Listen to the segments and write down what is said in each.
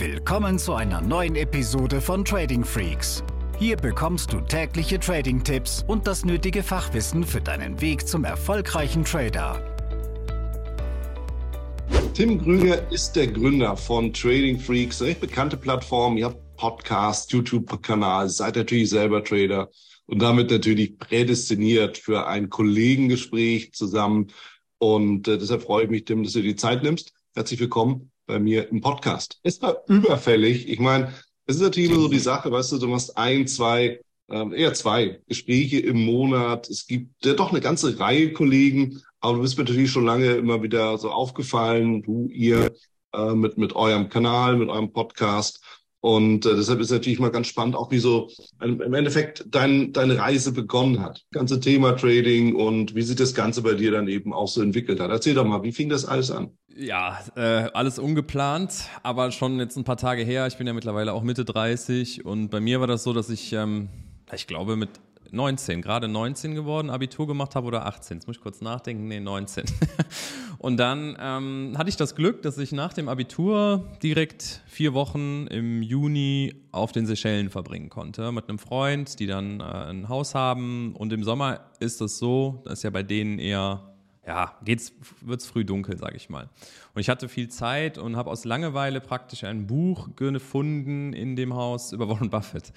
Willkommen zu einer neuen Episode von Trading Freaks. Hier bekommst du tägliche Trading-Tipps und das nötige Fachwissen für deinen Weg zum erfolgreichen Trader. Tim Grüger ist der Gründer von Trading Freaks, eine recht bekannte Plattform. Ihr habt Podcast, YouTube-Kanal, seid natürlich selber Trader und damit natürlich prädestiniert für ein Kollegengespräch zusammen. Und äh, deshalb freue ich mich, Tim, dass du dir die Zeit nimmst. Herzlich willkommen bei mir im Podcast. Ist war überfällig. Ich meine, es ist natürlich immer so die Sache, weißt du, du machst ein, zwei, ähm, eher zwei Gespräche im Monat. Es gibt ja doch eine ganze Reihe Kollegen, aber du bist mir natürlich schon lange immer wieder so aufgefallen, du, ihr, äh, mit, mit eurem Kanal, mit eurem Podcast. Und äh, deshalb ist natürlich mal ganz spannend, auch wie so im Endeffekt dein, deine Reise begonnen hat. Ganze Thema Trading und wie sich das Ganze bei dir dann eben auch so entwickelt hat. Erzähl doch mal, wie fing das alles an? Ja, äh, alles ungeplant, aber schon jetzt ein paar Tage her. Ich bin ja mittlerweile auch Mitte 30 und bei mir war das so, dass ich, ähm, ich glaube, mit 19, gerade 19 geworden, Abitur gemacht habe oder 18. Jetzt muss ich kurz nachdenken, nee, 19. und dann ähm, hatte ich das Glück, dass ich nach dem Abitur direkt vier Wochen im Juni auf den Seychellen verbringen konnte mit einem Freund, die dann äh, ein Haus haben. Und im Sommer ist es so, das ist ja bei denen eher ja, geht's, wird's früh dunkel, sage ich mal. Und ich hatte viel Zeit und habe aus Langeweile praktisch ein Buch gefunden in dem Haus über Warren Buffett.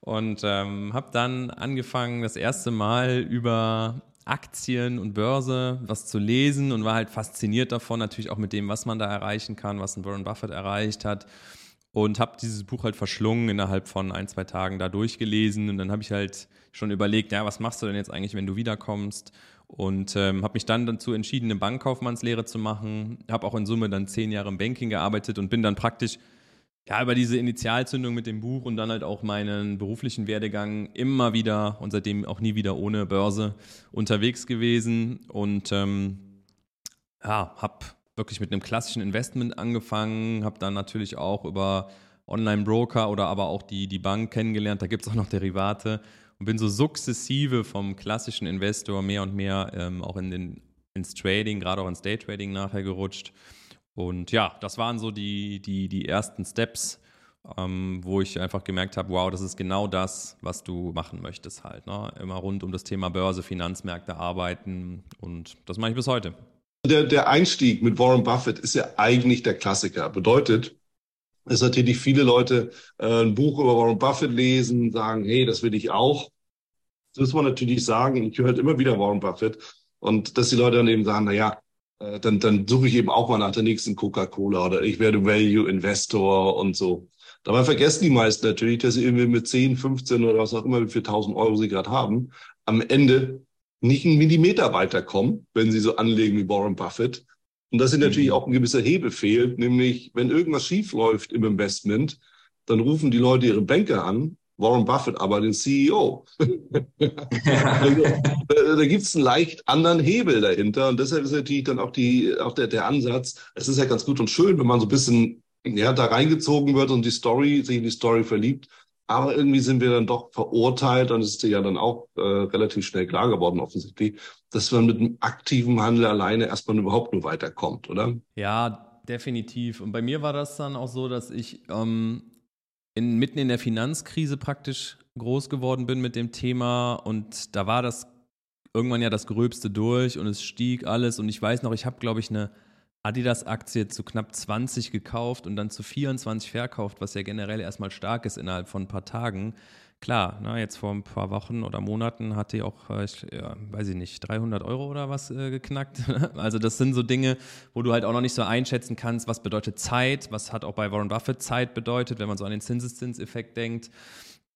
Und ähm, habe dann angefangen, das erste Mal über Aktien und Börse was zu lesen und war halt fasziniert davon, natürlich auch mit dem, was man da erreichen kann, was ein Warren Buffett erreicht hat. Und habe dieses Buch halt verschlungen innerhalb von ein, zwei Tagen da durchgelesen. Und dann habe ich halt schon überlegt, ja, was machst du denn jetzt eigentlich, wenn du wiederkommst? und ähm, habe mich dann dazu entschieden, eine Bankkaufmannslehre zu machen. Habe auch in Summe dann zehn Jahre im Banking gearbeitet und bin dann praktisch ja über diese Initialzündung mit dem Buch und dann halt auch meinen beruflichen Werdegang immer wieder und seitdem auch nie wieder ohne Börse unterwegs gewesen und ähm, ja, habe wirklich mit einem klassischen Investment angefangen, habe dann natürlich auch über Online-Broker oder aber auch die, die Bank kennengelernt. Da gibt es auch noch Derivate und bin so sukzessive vom klassischen Investor mehr und mehr ähm, auch in den, ins Trading, gerade auch ins Daytrading nachher gerutscht. Und ja, das waren so die, die, die ersten Steps, ähm, wo ich einfach gemerkt habe, wow, das ist genau das, was du machen möchtest halt. Ne? Immer rund um das Thema Börse, Finanzmärkte arbeiten und das mache ich bis heute. Der, der Einstieg mit Warren Buffett ist ja eigentlich der Klassiker. Bedeutet, dass natürlich viele Leute äh, ein Buch über Warren Buffett lesen, sagen, hey, das will ich auch. Das muss man natürlich sagen. Ich höre halt immer wieder Warren Buffett. Und dass die Leute dann eben sagen, na ja, äh, dann, dann suche ich eben auch mal nach der nächsten Coca-Cola oder ich werde Value Investor und so. Dabei vergessen die meisten natürlich, dass sie irgendwie mit 10, 15 oder was auch immer, wie viel 1000 Euro sie gerade haben, am Ende nicht einen Millimeter weiterkommen, wenn sie so anlegen wie Warren Buffett, und dass ihnen natürlich mhm. auch ein gewisser Hebel fehlt, nämlich wenn irgendwas schief läuft im Investment, dann rufen die Leute ihre Banker an, Warren Buffett aber den CEO. also, da, da gibt es einen leicht anderen Hebel dahinter und deshalb ist natürlich dann auch die auch der, der Ansatz. Es ist ja ganz gut und schön, wenn man so ein bisschen ja, da reingezogen wird und die Story sich in die Story verliebt. Aber irgendwie sind wir dann doch verurteilt, und es ist ja dann auch äh, relativ schnell klar geworden, offensichtlich, dass man mit einem aktiven Handel alleine erstmal überhaupt nur weiterkommt, oder? Ja, definitiv. Und bei mir war das dann auch so, dass ich ähm, in, mitten in der Finanzkrise praktisch groß geworden bin mit dem Thema und da war das irgendwann ja das Gröbste durch und es stieg alles und ich weiß noch, ich habe, glaube ich, eine Adidas-Aktie zu knapp 20 gekauft und dann zu 24 verkauft, was ja generell erstmal stark ist innerhalb von ein paar Tagen. Klar, na, jetzt vor ein paar Wochen oder Monaten hat die auch, äh, ich, ja, weiß ich nicht, 300 Euro oder was äh, geknackt. also das sind so Dinge, wo du halt auch noch nicht so einschätzen kannst, was bedeutet Zeit, was hat auch bei Warren Buffett Zeit bedeutet, wenn man so an den Zinseszinseffekt denkt.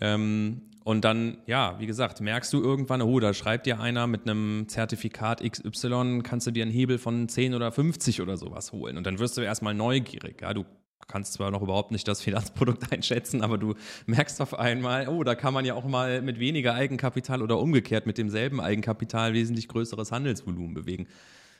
Ähm, und dann, ja, wie gesagt, merkst du irgendwann, oh, da schreibt dir einer mit einem Zertifikat XY, kannst du dir einen Hebel von 10 oder 50 oder sowas holen. Und dann wirst du erstmal neugierig. Ja, du kannst zwar noch überhaupt nicht das Finanzprodukt einschätzen, aber du merkst auf einmal, oh, da kann man ja auch mal mit weniger Eigenkapital oder umgekehrt mit demselben Eigenkapital wesentlich größeres Handelsvolumen bewegen.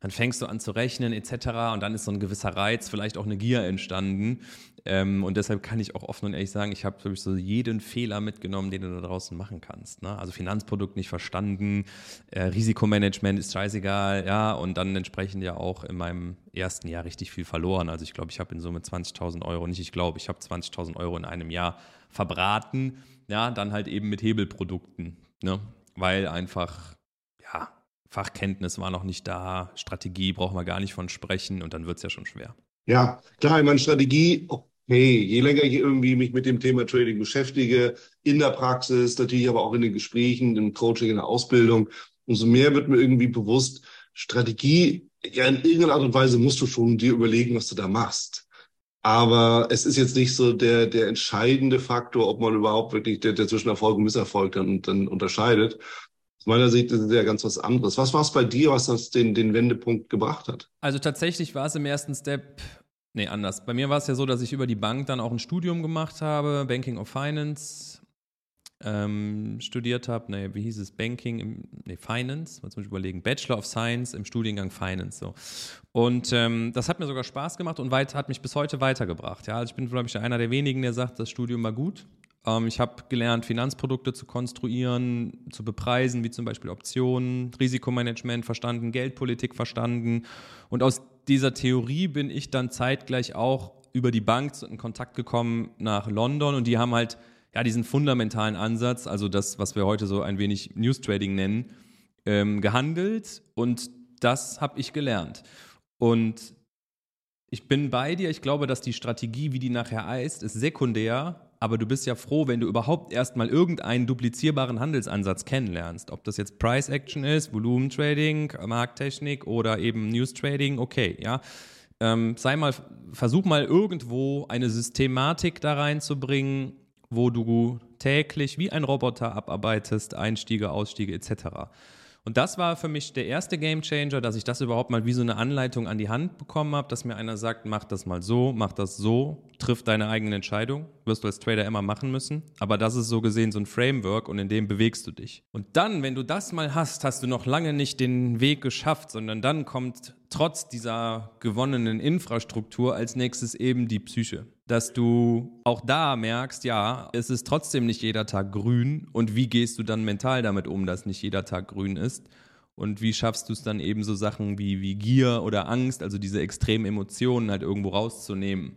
Dann fängst du an zu rechnen etc. Und dann ist so ein gewisser Reiz, vielleicht auch eine Gier entstanden. Ähm, und deshalb kann ich auch offen und ehrlich sagen, ich habe so jeden Fehler mitgenommen, den du da draußen machen kannst. Ne? Also Finanzprodukt nicht verstanden, äh, Risikomanagement ist scheißegal, ja, und dann entsprechend ja auch in meinem ersten Jahr richtig viel verloren. Also ich glaube, ich habe in Summe 20.000 Euro, nicht ich glaube, ich habe 20.000 Euro in einem Jahr verbraten, ja, dann halt eben mit Hebelprodukten, ne? weil einfach, Fachkenntnis war noch nicht da, Strategie brauchen wir gar nicht von sprechen und dann wird es ja schon schwer. Ja, klar, ich meine, Strategie, okay, je länger ich irgendwie mich mit dem Thema Trading beschäftige, in der Praxis, natürlich aber auch in den Gesprächen, im Coaching, in der Ausbildung, umso mehr wird mir irgendwie bewusst, Strategie, ja, in irgendeiner Art und Weise musst du schon dir überlegen, was du da machst. Aber es ist jetzt nicht so der, der entscheidende Faktor, ob man überhaupt wirklich der, der zwischen Erfolg und Misserfolg dann, dann unterscheidet. Aus meiner Sicht ist es ja ganz was anderes. Was war es bei dir, was das den, den Wendepunkt gebracht hat? Also tatsächlich war es im ersten Step, nee, anders. Bei mir war es ja so, dass ich über die Bank dann auch ein Studium gemacht habe, Banking of Finance, ähm, studiert habe, nee, wie hieß es, Banking, im, nee, Finance, mal zum Beispiel überlegen, Bachelor of Science im Studiengang Finance, so. Und ähm, das hat mir sogar Spaß gemacht und weit, hat mich bis heute weitergebracht, ja. Also ich bin, glaube ich, einer der wenigen, der sagt, das Studium war gut, ich habe gelernt, Finanzprodukte zu konstruieren, zu bepreisen, wie zum Beispiel Optionen, Risikomanagement verstanden, Geldpolitik verstanden. Und aus dieser Theorie bin ich dann zeitgleich auch über die Bank in Kontakt gekommen nach London und die haben halt ja diesen fundamentalen Ansatz, also das, was wir heute so ein wenig News Trading nennen, ähm, gehandelt und das habe ich gelernt. Und ich bin bei dir. Ich glaube, dass die Strategie, wie die nachher heißt, ist sekundär aber du bist ja froh, wenn du überhaupt erstmal irgendeinen duplizierbaren Handelsansatz kennenlernst. Ob das jetzt Price Action ist, Volumentrading, Markttechnik oder eben News Trading, okay, ja. Ähm, sei mal, versuch mal irgendwo eine Systematik da reinzubringen, wo du täglich wie ein Roboter abarbeitest, Einstiege, Ausstiege etc. Und das war für mich der erste Game Changer, dass ich das überhaupt mal wie so eine Anleitung an die Hand bekommen habe, dass mir einer sagt, mach das mal so, mach das so, triff deine eigene Entscheidung. Wirst du als Trader immer machen müssen. Aber das ist so gesehen so ein Framework und in dem bewegst du dich. Und dann, wenn du das mal hast, hast du noch lange nicht den Weg geschafft, sondern dann kommt trotz dieser gewonnenen Infrastruktur als nächstes eben die Psyche dass du auch da merkst, ja, es ist trotzdem nicht jeder Tag grün und wie gehst du dann mental damit um, dass nicht jeder Tag grün ist? Und wie schaffst du es dann eben so Sachen wie, wie Gier oder Angst, also diese extremen Emotionen halt irgendwo rauszunehmen?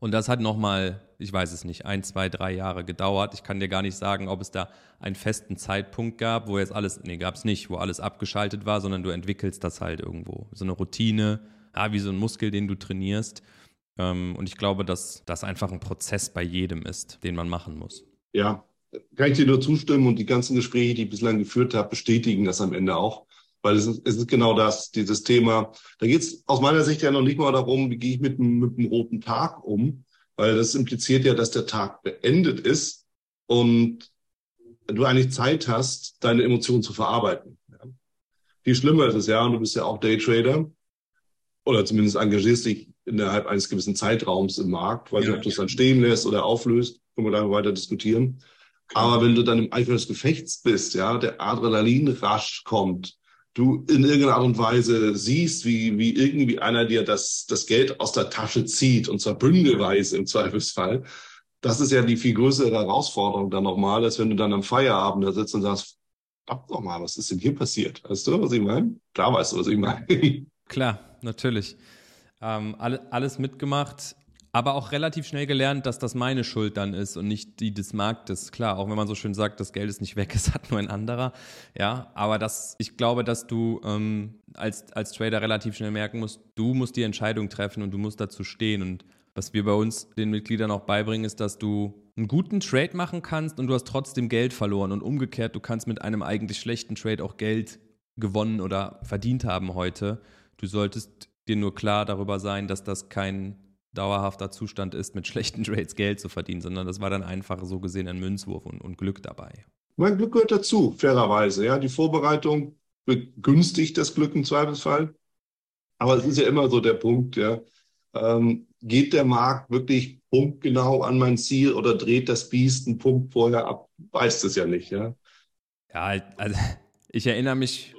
Und das hat nochmal, ich weiß es nicht, ein, zwei, drei Jahre gedauert. Ich kann dir gar nicht sagen, ob es da einen festen Zeitpunkt gab, wo jetzt alles, nee, gab es nicht, wo alles abgeschaltet war, sondern du entwickelst das halt irgendwo. So eine Routine, ja, wie so ein Muskel, den du trainierst. Ähm, und ich glaube, dass das einfach ein Prozess bei jedem ist, den man machen muss. Ja, kann ich dir nur zustimmen und die ganzen Gespräche, die ich bislang geführt habe, bestätigen das am Ende auch. Weil es ist, es ist genau das, dieses Thema. Da geht es aus meiner Sicht ja noch nicht mal darum, wie gehe ich mit, mit einem roten Tag um, weil das impliziert ja, dass der Tag beendet ist und du eigentlich Zeit hast, deine Emotionen zu verarbeiten. Ja. Viel schlimmer ist es ja, und du bist ja auch Daytrader oder zumindest engagierst dich innerhalb eines gewissen Zeitraums im Markt. Weiß ja, nicht, ob du es dann stehen lässt oder auflöst, können wir da weiter diskutieren. Aber wenn du dann im Eifer des Gefechts bist, ja, der Adrenalinrasch kommt, du in irgendeiner Art und Weise siehst, wie, wie irgendwie einer dir das, das Geld aus der Tasche zieht, und zwar bündelweise im Zweifelsfall, das ist ja die viel größere Herausforderung dann nochmal, als wenn du dann am Feierabend da sitzt und sagst, ab doch mal, was ist denn hier passiert? Weißt du, was ich meine? Klar weißt du, was ich meine. Klar, natürlich. Ähm, alle, alles mitgemacht, aber auch relativ schnell gelernt, dass das meine Schuld dann ist und nicht die des Marktes. Klar, auch wenn man so schön sagt, das Geld ist nicht weg, es hat nur ein anderer. Ja, aber das, ich glaube, dass du ähm, als, als Trader relativ schnell merken musst, du musst die Entscheidung treffen und du musst dazu stehen. Und was wir bei uns den Mitgliedern auch beibringen, ist, dass du einen guten Trade machen kannst und du hast trotzdem Geld verloren. Und umgekehrt, du kannst mit einem eigentlich schlechten Trade auch Geld gewonnen oder verdient haben heute. Du solltest dir nur klar darüber sein, dass das kein dauerhafter Zustand ist, mit schlechten Trades Geld zu verdienen, sondern das war dann einfach so gesehen ein Münzwurf und, und Glück dabei. Mein Glück gehört dazu, fairerweise. Ja, die Vorbereitung begünstigt das Glück im Zweifelsfall. Aber es ist ja immer so der Punkt, ja. Ähm, geht der Markt wirklich punktgenau an mein Ziel oder dreht das Biest einen Punkt vorher ab? Weiß es ja nicht, ja. Ja, also ich erinnere mich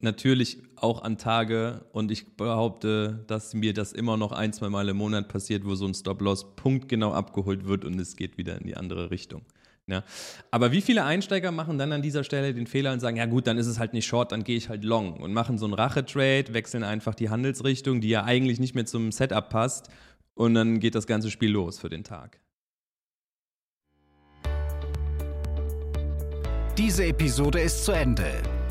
natürlich auch an Tage und ich behaupte, dass mir das immer noch ein, zwei Mal im Monat passiert, wo so ein Stop-Loss punktgenau abgeholt wird und es geht wieder in die andere Richtung. Ja. Aber wie viele Einsteiger machen dann an dieser Stelle den Fehler und sagen, ja gut, dann ist es halt nicht Short, dann gehe ich halt Long und machen so einen Rache-Trade, wechseln einfach die Handelsrichtung, die ja eigentlich nicht mehr zum Setup passt und dann geht das ganze Spiel los für den Tag. Diese Episode ist zu Ende.